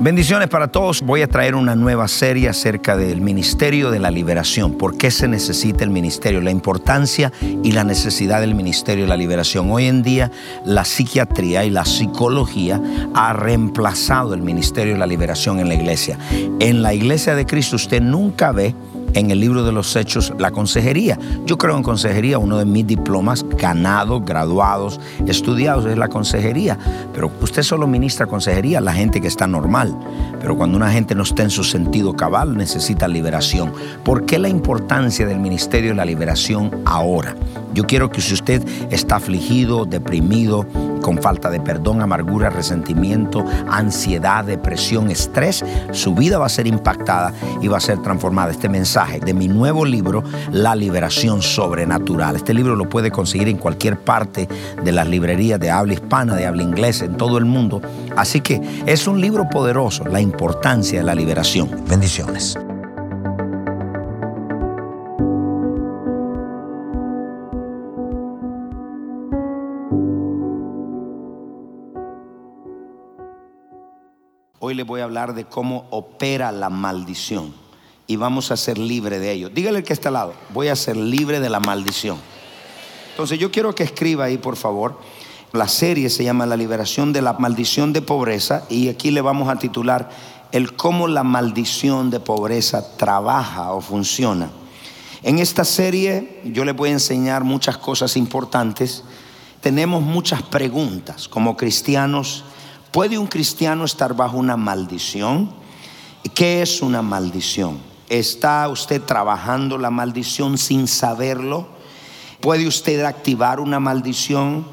Bendiciones para todos. Voy a traer una nueva serie acerca del Ministerio de la Liberación. ¿Por qué se necesita el ministerio? La importancia y la necesidad del Ministerio de la Liberación. Hoy en día la psiquiatría y la psicología ha reemplazado el Ministerio de la Liberación en la iglesia. En la iglesia de Cristo usted nunca ve en el libro de los hechos la consejería. Yo creo en consejería, uno de mis diplomas ganados, graduados, estudiados es la consejería. Pero usted solo ministra consejería a la gente que está normal. Pero cuando una gente no está en su sentido cabal, necesita liberación. ¿Por qué la importancia del ministerio de la liberación ahora? Yo quiero que si usted está afligido, deprimido, con falta de perdón, amargura, resentimiento, ansiedad, depresión, estrés, su vida va a ser impactada y va a ser transformada. Este mensaje de mi nuevo libro, La Liberación Sobrenatural. Este libro lo puede conseguir en cualquier parte de las librerías de habla hispana, de habla inglesa, en todo el mundo. Así que es un libro poderoso, la importancia de la liberación. Bendiciones. Les voy a hablar de cómo opera la maldición y vamos a ser libre de ello. Dígale que está al lado, voy a ser libre de la maldición. Entonces yo quiero que escriba ahí, por favor. La serie se llama La liberación de la maldición de pobreza y aquí le vamos a titular el cómo la maldición de pobreza trabaja o funciona. En esta serie yo les voy a enseñar muchas cosas importantes. Tenemos muchas preguntas como cristianos ¿Puede un cristiano estar bajo una maldición? ¿Qué es una maldición? ¿Está usted trabajando la maldición sin saberlo? ¿Puede usted activar una maldición?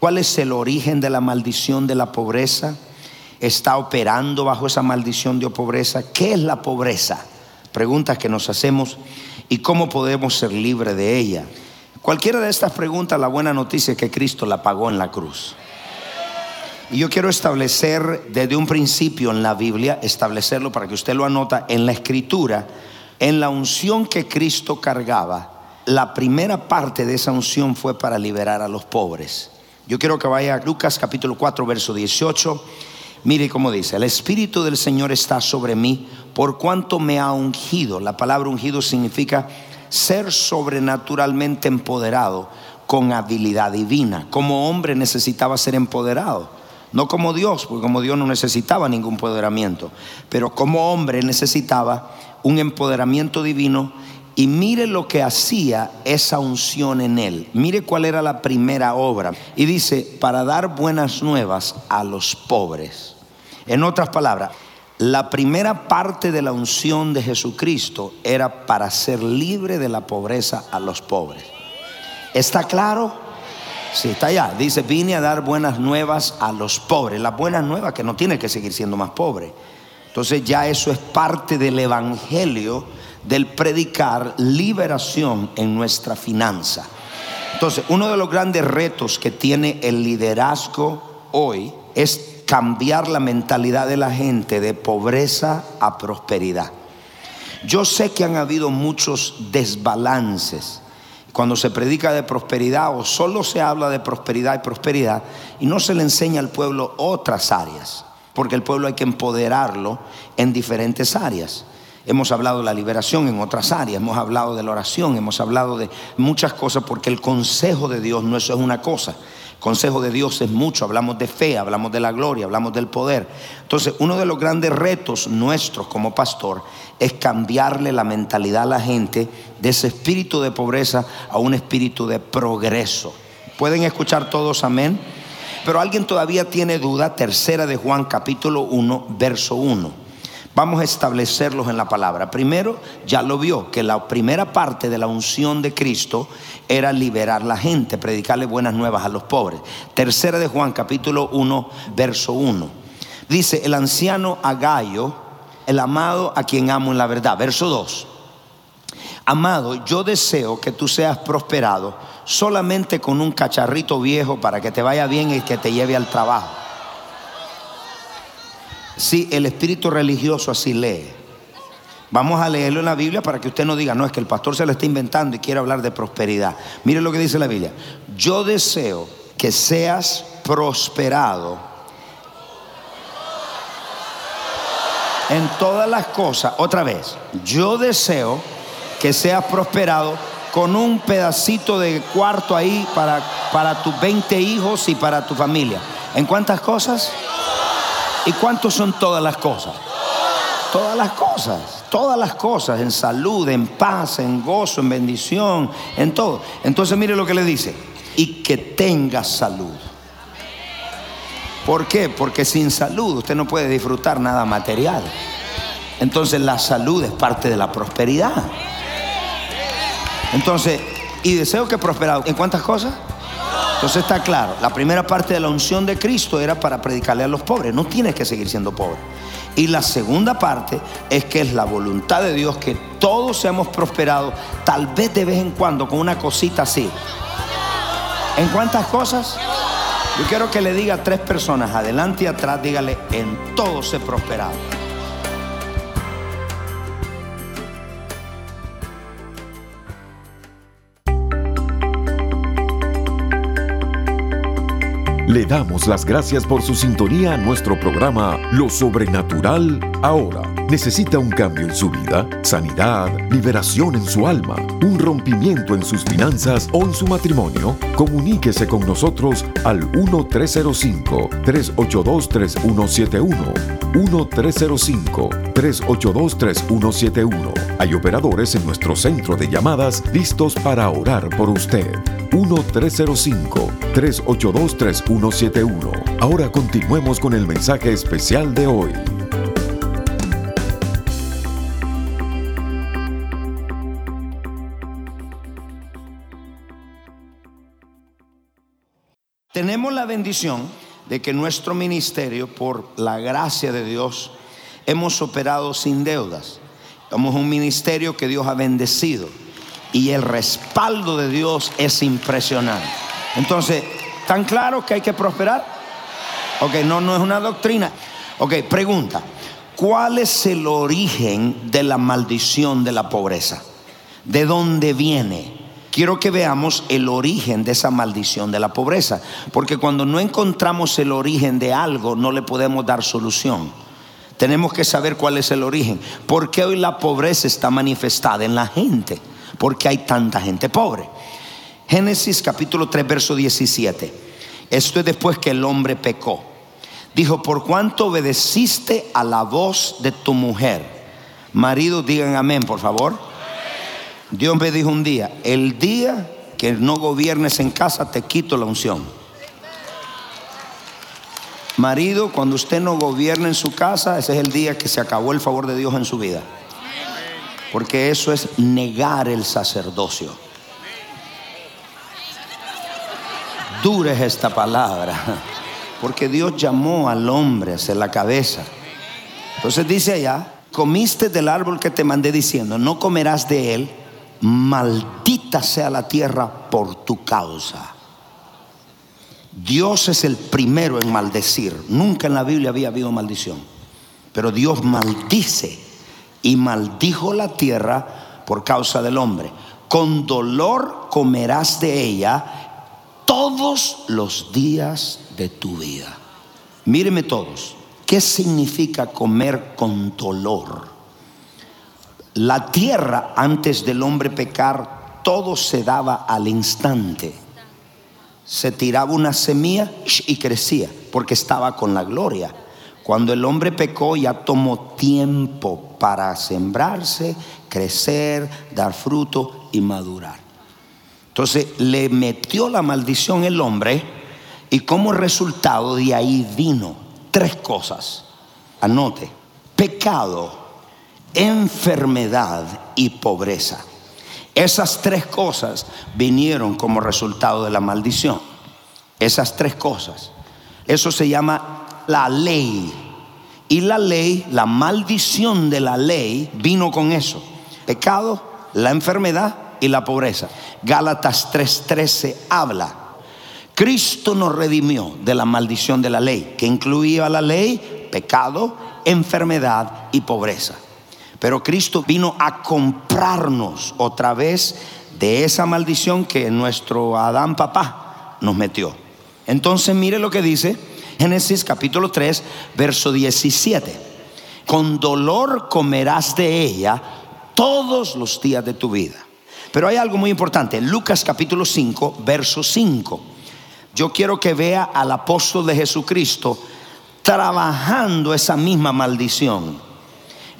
¿Cuál es el origen de la maldición de la pobreza? ¿Está operando bajo esa maldición de pobreza? ¿Qué es la pobreza? Preguntas que nos hacemos y cómo podemos ser libres de ella. Cualquiera de estas preguntas, la buena noticia es que Cristo la pagó en la cruz. Y yo quiero establecer desde un principio en la Biblia, establecerlo para que usted lo anota en la escritura, en la unción que Cristo cargaba, la primera parte de esa unción fue para liberar a los pobres. Yo quiero que vaya a Lucas capítulo 4, verso 18. Mire cómo dice, el Espíritu del Señor está sobre mí por cuanto me ha ungido. La palabra ungido significa ser sobrenaturalmente empoderado con habilidad divina. Como hombre necesitaba ser empoderado. No como Dios, porque como Dios no necesitaba ningún empoderamiento, pero como hombre necesitaba un empoderamiento divino y mire lo que hacía esa unción en él. Mire cuál era la primera obra. Y dice, para dar buenas nuevas a los pobres. En otras palabras, la primera parte de la unción de Jesucristo era para ser libre de la pobreza a los pobres. ¿Está claro? Sí, está allá. Dice, vine a dar buenas nuevas a los pobres. Las buenas nuevas que no tiene que seguir siendo más pobre. Entonces ya eso es parte del evangelio del predicar liberación en nuestra finanza. Entonces, uno de los grandes retos que tiene el liderazgo hoy es cambiar la mentalidad de la gente de pobreza a prosperidad. Yo sé que han habido muchos desbalances cuando se predica de prosperidad o solo se habla de prosperidad y prosperidad y no se le enseña al pueblo otras áreas, porque el pueblo hay que empoderarlo en diferentes áreas. Hemos hablado de la liberación en otras áreas, hemos hablado de la oración, hemos hablado de muchas cosas, porque el consejo de Dios no eso es una cosa. El consejo de Dios es mucho, hablamos de fe, hablamos de la gloria, hablamos del poder. Entonces, uno de los grandes retos nuestros como pastor es cambiarle la mentalidad a la gente de ese espíritu de pobreza a un espíritu de progreso. ¿Pueden escuchar todos amén? Pero alguien todavía tiene duda, tercera de Juan capítulo 1, verso 1. Vamos a establecerlos en la palabra. Primero, ya lo vio, que la primera parte de la unción de Cristo era liberar la gente, predicarle buenas nuevas a los pobres. Tercera de Juan capítulo 1, verso 1. Dice, el anciano Agallo el amado a quien amo en la verdad. Verso 2. Amado, yo deseo que tú seas prosperado solamente con un cacharrito viejo para que te vaya bien y que te lleve al trabajo. Sí, el espíritu religioso así lee. Vamos a leerlo en la Biblia para que usted no diga, no, es que el pastor se lo está inventando y quiere hablar de prosperidad. Mire lo que dice la Biblia. Yo deseo que seas prosperado en todas las cosas. Otra vez, yo deseo que seas prosperado con un pedacito de cuarto ahí para, para tus 20 hijos y para tu familia. ¿En cuántas cosas? ¿Y cuántos son todas las cosas? Todas las cosas, todas las cosas, en salud, en paz, en gozo, en bendición, en todo. Entonces mire lo que le dice, y que tenga salud. ¿Por qué? Porque sin salud usted no puede disfrutar nada material. Entonces la salud es parte de la prosperidad. Entonces, y deseo que prosperado. ¿En cuántas cosas? Entonces está claro, la primera parte de la unción de Cristo era para predicarle a los pobres. No tienes que seguir siendo pobre. Y la segunda parte es que es la voluntad de Dios que todos seamos prosperados, tal vez de vez en cuando con una cosita así. ¿En cuántas cosas? Yo quiero que le diga a tres personas, adelante y atrás, dígale, en todo se prosperado. Le damos las gracias por su sintonía a nuestro programa Lo Sobrenatural Ahora. ¿Necesita un cambio en su vida? ¿Sanidad? ¿Liberación en su alma? ¿Un rompimiento en sus finanzas o en su matrimonio? Comuníquese con nosotros al 1-305-382-3171. 1-305-382-3171. Hay operadores en nuestro centro de llamadas listos para orar por usted. 1-305-382-3171. Ahora continuemos con el mensaje especial de hoy. Bendición de que nuestro ministerio, por la gracia de Dios, hemos operado sin deudas. Somos un ministerio que Dios ha bendecido y el respaldo de Dios es impresionante. Entonces, ¿tan claro que hay que prosperar? Ok, no, no es una doctrina. Ok, pregunta, ¿cuál es el origen de la maldición de la pobreza? ¿De dónde viene? Quiero que veamos el origen de esa maldición de la pobreza, porque cuando no encontramos el origen de algo, no le podemos dar solución. Tenemos que saber cuál es el origen. ¿Por qué hoy la pobreza está manifestada en la gente? porque hay tanta gente pobre. Génesis capítulo 3, verso 17. Esto es después que el hombre pecó. Dijo, por cuanto obedeciste a la voz de tu mujer. Marido, digan amén, por favor. Dios me dijo un día, el día que no gobiernes en casa, te quito la unción. Marido, cuando usted no gobierna en su casa, ese es el día que se acabó el favor de Dios en su vida. Porque eso es negar el sacerdocio. Dura es esta palabra. Porque Dios llamó al hombre a la cabeza. Entonces dice allá, comiste del árbol que te mandé diciendo, no comerás de él, maldita sea la tierra por tu causa. Dios es el primero en maldecir. Nunca en la Biblia había habido maldición. Pero Dios maldice y maldijo la tierra por causa del hombre. Con dolor comerás de ella todos los días de tu vida. Míreme todos, ¿qué significa comer con dolor? La tierra antes del hombre pecar, todo se daba al instante. Se tiraba una semilla y crecía porque estaba con la gloria. Cuando el hombre pecó ya tomó tiempo para sembrarse, crecer, dar fruto y madurar. Entonces le metió la maldición el hombre y como resultado de ahí vino tres cosas. Anote, pecado, enfermedad y pobreza. Esas tres cosas vinieron como resultado de la maldición. Esas tres cosas. Eso se llama la ley. Y la ley, la maldición de la ley vino con eso. Pecado, la enfermedad y la pobreza. Gálatas 3:13 habla. Cristo nos redimió de la maldición de la ley, que incluía la ley, pecado, enfermedad y pobreza. Pero Cristo vino a comprarnos otra vez de esa maldición que nuestro Adán papá nos metió. Entonces mire lo que dice Génesis capítulo 3, verso 17. Con dolor comerás de ella todos los días de tu vida. Pero hay algo muy importante. Lucas capítulo 5, verso 5. Yo quiero que vea al apóstol de Jesucristo trabajando esa misma maldición.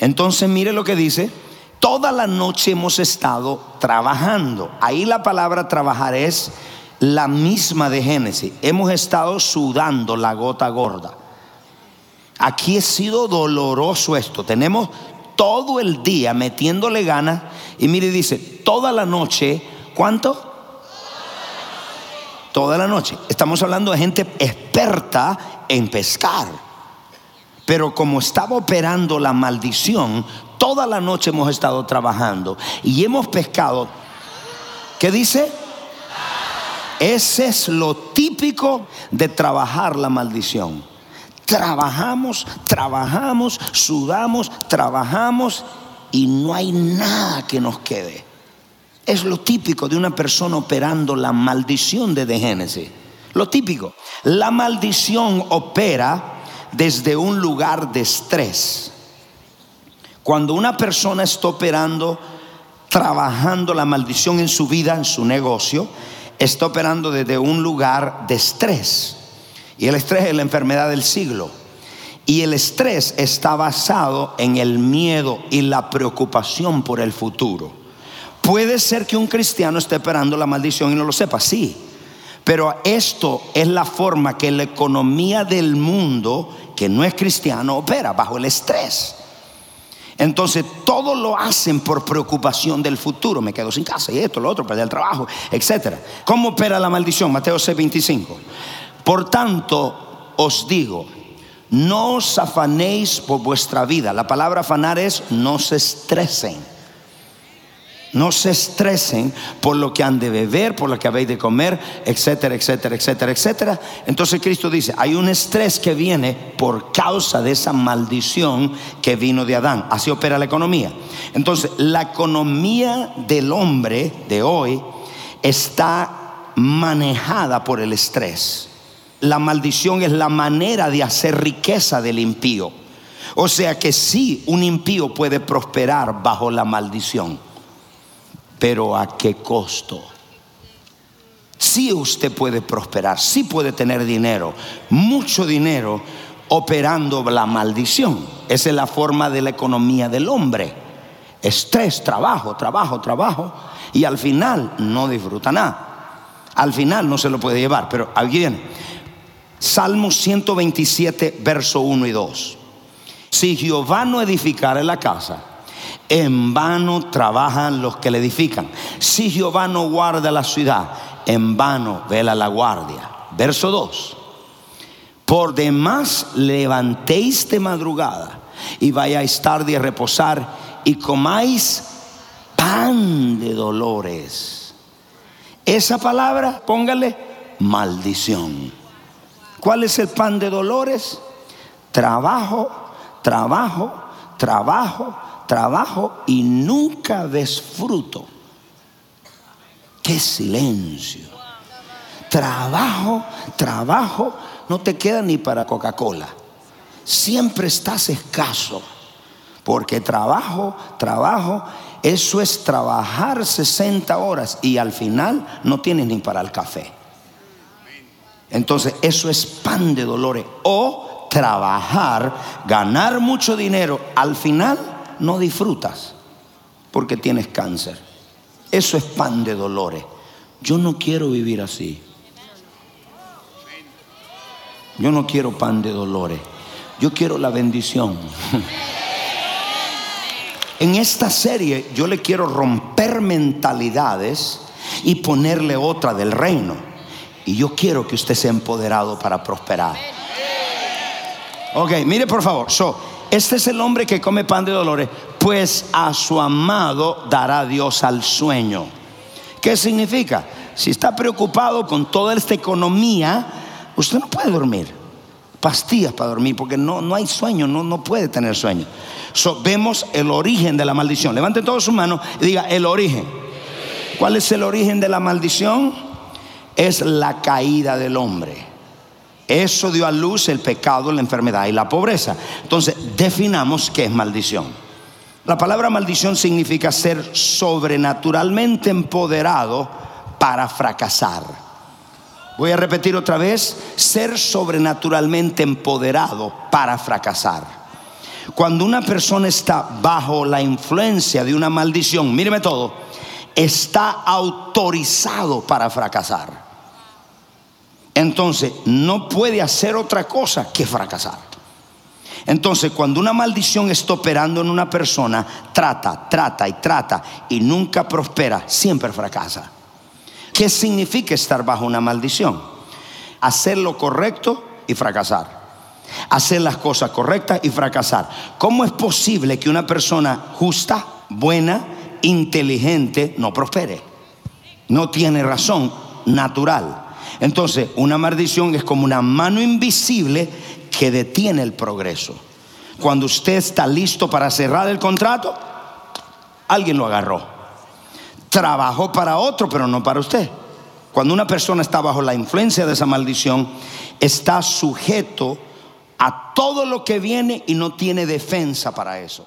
Entonces mire lo que dice. Toda la noche hemos estado trabajando. Ahí la palabra trabajar es la misma de Génesis. Hemos estado sudando la gota gorda. Aquí ha sido doloroso esto. Tenemos todo el día metiéndole ganas. Y mire, dice, toda la noche, ¿cuánto? Toda la noche. Estamos hablando de gente experta en pescar. Pero como estaba operando la maldición, toda la noche hemos estado trabajando y hemos pescado. ¿Qué dice? Ese es lo típico de trabajar la maldición. Trabajamos, trabajamos, sudamos, trabajamos y no hay nada que nos quede. Es lo típico de una persona operando la maldición de Génesis. Lo típico. La maldición opera desde un lugar de estrés. Cuando una persona está operando, trabajando la maldición en su vida, en su negocio, está operando desde un lugar de estrés. Y el estrés es la enfermedad del siglo. Y el estrés está basado en el miedo y la preocupación por el futuro. Puede ser que un cristiano esté operando la maldición y no lo sepa, sí. Pero esto es la forma que la economía del mundo, que no es cristiano, opera bajo el estrés. Entonces todo lo hacen por preocupación del futuro. Me quedo sin casa y esto, lo otro, perder el trabajo, etc. ¿Cómo opera la maldición? Mateo 6:25. Por tanto, os digo, no os afanéis por vuestra vida. La palabra afanar es no se estresen. No se estresen por lo que han de beber, por lo que habéis de comer, etcétera, etcétera, etcétera, etcétera. Entonces Cristo dice, hay un estrés que viene por causa de esa maldición que vino de Adán. Así opera la economía. Entonces, la economía del hombre de hoy está manejada por el estrés. La maldición es la manera de hacer riqueza del impío. O sea que sí, un impío puede prosperar bajo la maldición pero ¿a qué costo? Sí usted puede prosperar, sí puede tener dinero, mucho dinero, operando la maldición. Esa es la forma de la economía del hombre. Estrés, trabajo, trabajo, trabajo, y al final no disfruta nada. Al final no se lo puede llevar, pero ahí viene. Salmo 127, verso 1 y 2. Si Jehová no edificare la casa, en vano trabajan los que le edifican. Si Jehová no guarda la ciudad, en vano vela la guardia. Verso 2. Por demás levantéis de madrugada y vayáis tarde a reposar y comáis pan de dolores. Esa palabra, póngale maldición. ¿Cuál es el pan de dolores? Trabajo, trabajo, trabajo, trabajo y nunca ves fruto. Qué silencio. Trabajo, trabajo, no te queda ni para Coca-Cola. Siempre estás escaso. Porque trabajo, trabajo, eso es trabajar 60 horas y al final no tienes ni para el café. Entonces eso es pan de dolores. O trabajar, ganar mucho dinero, al final no disfrutas porque tienes cáncer. Eso es pan de dolores. Yo no quiero vivir así. Yo no quiero pan de dolores. Yo quiero la bendición. En esta serie yo le quiero romper mentalidades y ponerle otra del reino. Y yo quiero que usted sea empoderado para prosperar. Ok, mire por favor. Este es el hombre que come pan de dolores pues a su amado dará Dios al sueño. ¿Qué significa? Si está preocupado con toda esta economía, usted no puede dormir. Pastillas para dormir, porque no, no hay sueño, no, no puede tener sueño. vemos el origen de la maldición. Levanten todas sus manos y diga el origen. ¿Cuál es el origen de la maldición? Es la caída del hombre. Eso dio a luz el pecado, la enfermedad y la pobreza. Entonces, definamos qué es maldición. La palabra maldición significa ser sobrenaturalmente empoderado para fracasar. Voy a repetir otra vez, ser sobrenaturalmente empoderado para fracasar. Cuando una persona está bajo la influencia de una maldición, míreme todo, está autorizado para fracasar entonces no puede hacer otra cosa que fracasar. Entonces, cuando una maldición está operando en una persona, trata, trata y trata y nunca prospera, siempre fracasa. ¿Qué significa estar bajo una maldición? Hacer lo correcto y fracasar. Hacer las cosas correctas y fracasar. ¿Cómo es posible que una persona justa, buena, inteligente no prospere? No tiene razón natural. Entonces, una maldición es como una mano invisible que detiene el progreso. Cuando usted está listo para cerrar el contrato, alguien lo agarró. Trabajó para otro, pero no para usted. Cuando una persona está bajo la influencia de esa maldición, está sujeto a todo lo que viene y no tiene defensa para eso.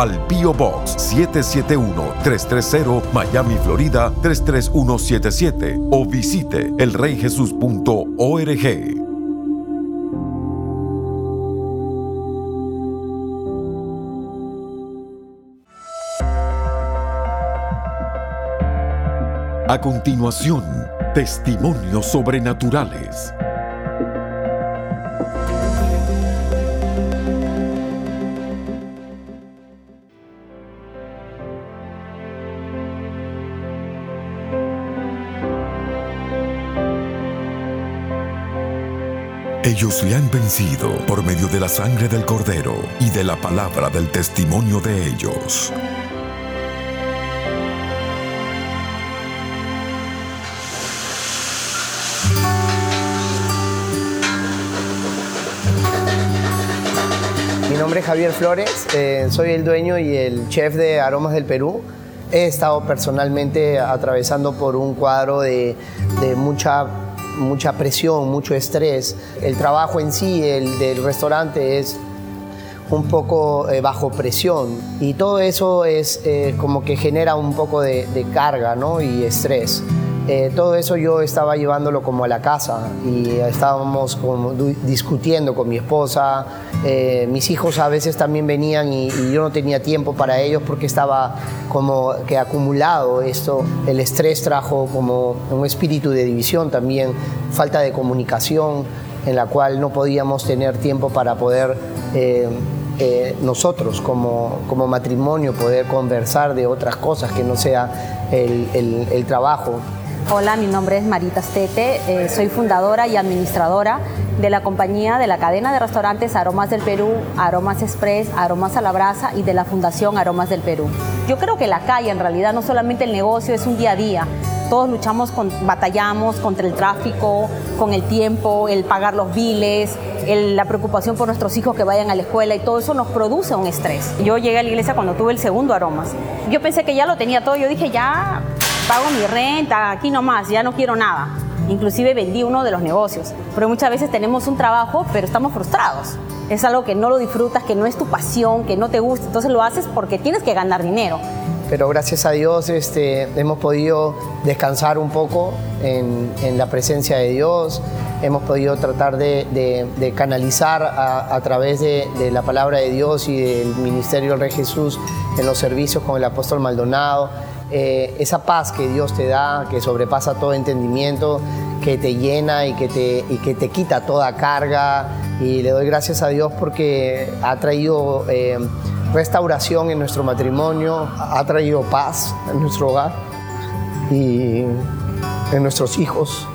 al Pio Box 771-330 Miami, Florida 33177 o visite elreyjesus.org. A continuación, testimonios sobrenaturales. Ellos le han vencido por medio de la sangre del cordero y de la palabra del testimonio de ellos. Mi nombre es Javier Flores, eh, soy el dueño y el chef de Aromas del Perú. He estado personalmente atravesando por un cuadro de, de mucha mucha presión, mucho estrés. El trabajo en sí el del restaurante es un poco eh, bajo presión y todo eso es eh, como que genera un poco de, carga ¿no? y estrés. Eh, todo eso yo estaba llevándolo como a la casa y estábamos como discutiendo con mi esposa. Eh, mis hijos a veces también venían y, yo no tenía tiempo para ellos porque estaba como que acumulado esto. El estrés trajo como un espíritu de división también, falta de comunicación en la cual no podíamos tener tiempo para poder... Eh, nosotros como, como, matrimonio poder conversar de otras cosas que no sea el, el, el trabajo. Hola, mi nombre es Marita Stete, eh, soy fundadora y administradora de la compañía de la cadena de restaurantes Aromas del Perú, Aromas Express, Aromas a la Brasa y de la Fundación Aromas del Perú. Yo creo que la calle en realidad no solamente el negocio es un día a día, Todos luchamos, con, batallamos contra el tráfico, con el tiempo, el pagar los biles, la preocupación por nuestros hijos que vayan a la escuela y todo eso nos produce un estrés. Yo llegué a la iglesia cuando tuve el segundo aromas. Yo pensé que ya lo tenía todo, yo dije ya pago mi renta, aquí nomás, ya no quiero nada. Inclusive vendí uno de los negocios. Pero muchas veces tenemos un trabajo, pero estamos frustrados. Es algo que no lo disfrutas, que no es tu pasión, que no te gusta. Entonces lo haces porque tienes que ganar dinero. Pero gracias a Dios este, hemos podido descansar un poco en, la presencia de Dios. Hemos podido tratar de, canalizar a, través de, de, la palabra de Dios y del ministerio del Rey Jesús en los servicios con el apóstol Maldonado eh, esa paz que Dios te da, que sobrepasa todo entendimiento, que te llena y que te, y que te quita toda carga. Y le doy gracias a Dios porque ha traído eh, restauración en nuestro matrimonio, ha traído paz en nuestro hogar y en nuestros hijos.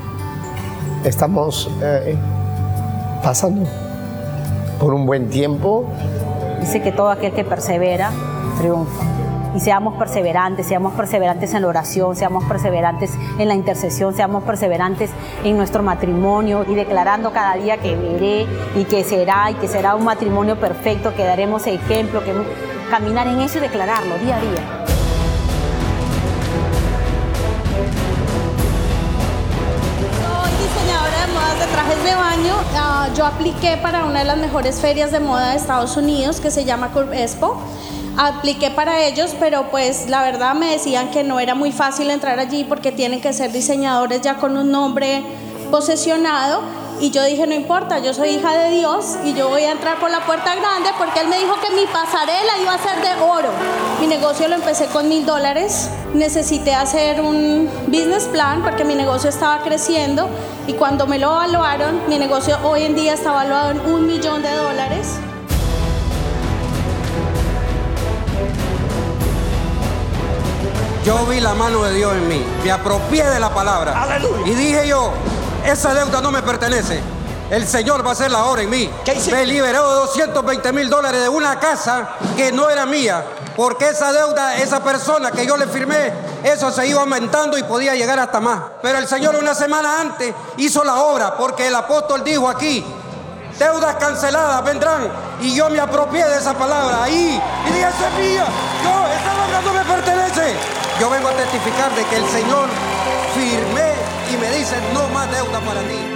Estamos eh, pasando por un buen tiempo. Dice que todo aquel que persevera triunfa y seamos perseverantes, seamos perseverantes en la oración, seamos perseverantes en la intercesión, seamos perseverantes en nuestro matrimonio y declarando cada día que veré y que será y que será un matrimonio perfecto, que daremos ejemplo, que caminar en eso y declararlo día a día. De trajes de baño. Ah, yo apliqué para una de las mejores ferias de moda de Estados Unidos que se llama Curve Expo apliqué para ellos, pero pues la verdad me decían que no era muy fácil entrar allí porque tienen que ser diseñadores ya con un nombre posesionado. Y yo dije, no importa, yo soy hija de Dios y yo voy a entrar por la puerta grande porque Él me dijo que mi pasarela iba a ser de oro. Mi negocio lo empecé con mil dólares. Necesité hacer un business plan porque mi negocio estaba creciendo y cuando me lo evaluaron, mi negocio hoy en día está evaluado en un millón de dólares. Yo vi la mano de Dios en mí, me apropié de la palabra. Y dije yo, esa deuda no me pertenece. El Señor va a hacer la obra en mí. Me liberó de 220 mil dólares de una casa que no era mía. Porque esa deuda, esa persona que yo le firmé, eso se iba aumentando y podía llegar hasta más. Pero el Señor una semana antes hizo la obra porque el apóstol dijo aquí, deudas canceladas vendrán. Y yo me apropié de esa palabra ahí. Y dije, esa es mía. Yo, esa deuda no me pertenece. Yo vengo a testificar de que el Señor firmé y me dice, no más deuda para ti.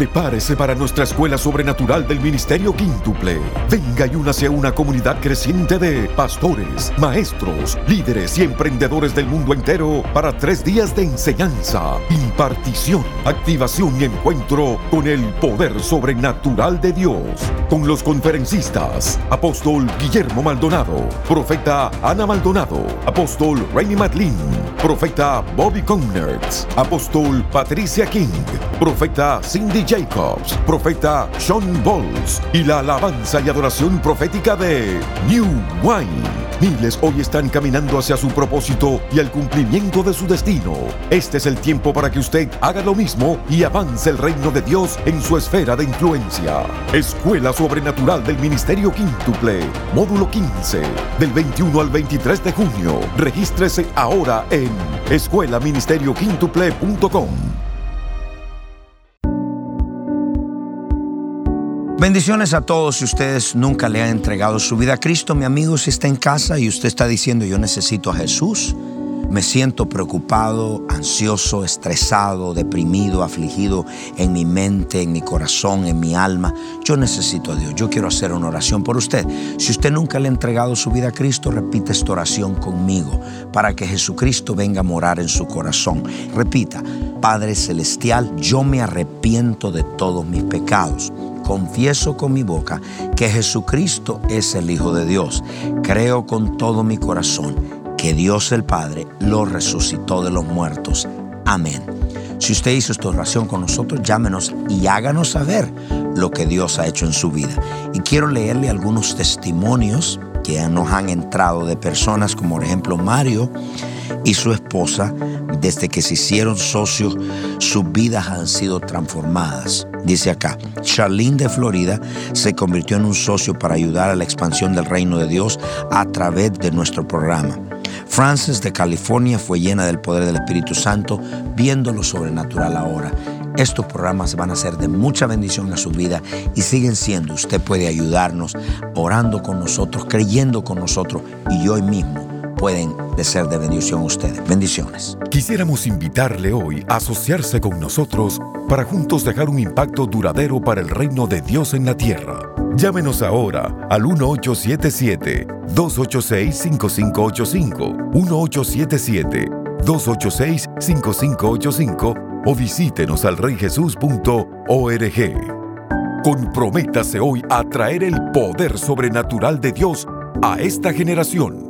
Prepárese para nuestra escuela sobrenatural del Ministerio Quíntuple. Venga y únase a una comunidad creciente de pastores, maestros, líderes y emprendedores del mundo entero para tres días de enseñanza, impartición, activación y encuentro con el poder sobrenatural de Dios. Con los conferencistas, apóstol Guillermo Maldonado, profeta Ana Maldonado, apóstol Rainy Madlin, profeta Bobby Connertz, apóstol Patricia King, profeta Cindy Jacobs, profeta Sean Bowles y la alabanza y adoración profética de New Wine. Miles hoy están caminando hacia su propósito y al cumplimiento de su destino. Este es el tiempo para que usted haga lo mismo y avance el reino de Dios en su esfera de influencia. Escuela Sobrenatural del Ministerio Quíntuple, módulo 15, del 21 al 23 de junio. Regístrese ahora en escuelaministerioquíntuple.com. Bendiciones a todos si ustedes nunca le han entregado su vida a Cristo. Mi amigo, si está en casa y usted está diciendo yo necesito a Jesús, Me siento preocupado, ansioso, estresado, deprimido, afligido en mi mente, en mi corazón, en mi alma. Yo necesito a Dios. Yo quiero hacer una oración por usted. Si usted nunca le ha entregado su vida a Cristo, repita esta oración conmigo para que Jesucristo venga a morar en su corazón. Repita, Padre Celestial, yo me arrepiento de todos mis pecados confieso con mi boca que Jesucristo es el Hijo de Dios. Creo con todo mi corazón que Dios el Padre lo resucitó de los muertos. Amén. Si usted hizo esta oración con nosotros, llámenos y háganos saber lo que Dios ha hecho en su vida. Y quiero leerle algunos testimonios que nos han entrado de personas como por ejemplo Mario y su esposa, desde que se hicieron socios, sus vidas han sido transformadas. Dice acá, Charlene de Florida se convirtió en un socio para ayudar a la expansión del reino de Dios a través de nuestro programa. Frances de California fue llena del poder del Espíritu Santo viendo lo sobrenatural ahora. Estos programas van a ser de mucha bendición a su vida y siguen siendo. Usted puede ayudarnos orando con nosotros, creyendo con nosotros y hoy mismo pueden ser de bendición ustedes. Bendiciones. Quisiéramos invitarle hoy a asociarse con nosotros para juntos dejar un impacto duradero para el reino de Dios en la tierra. Llámenos ahora al 1877-286-5585, 1877-286-5585 o visítenos al reyjesus.org. Comprométase hoy a traer el poder sobrenatural de Dios a esta generación.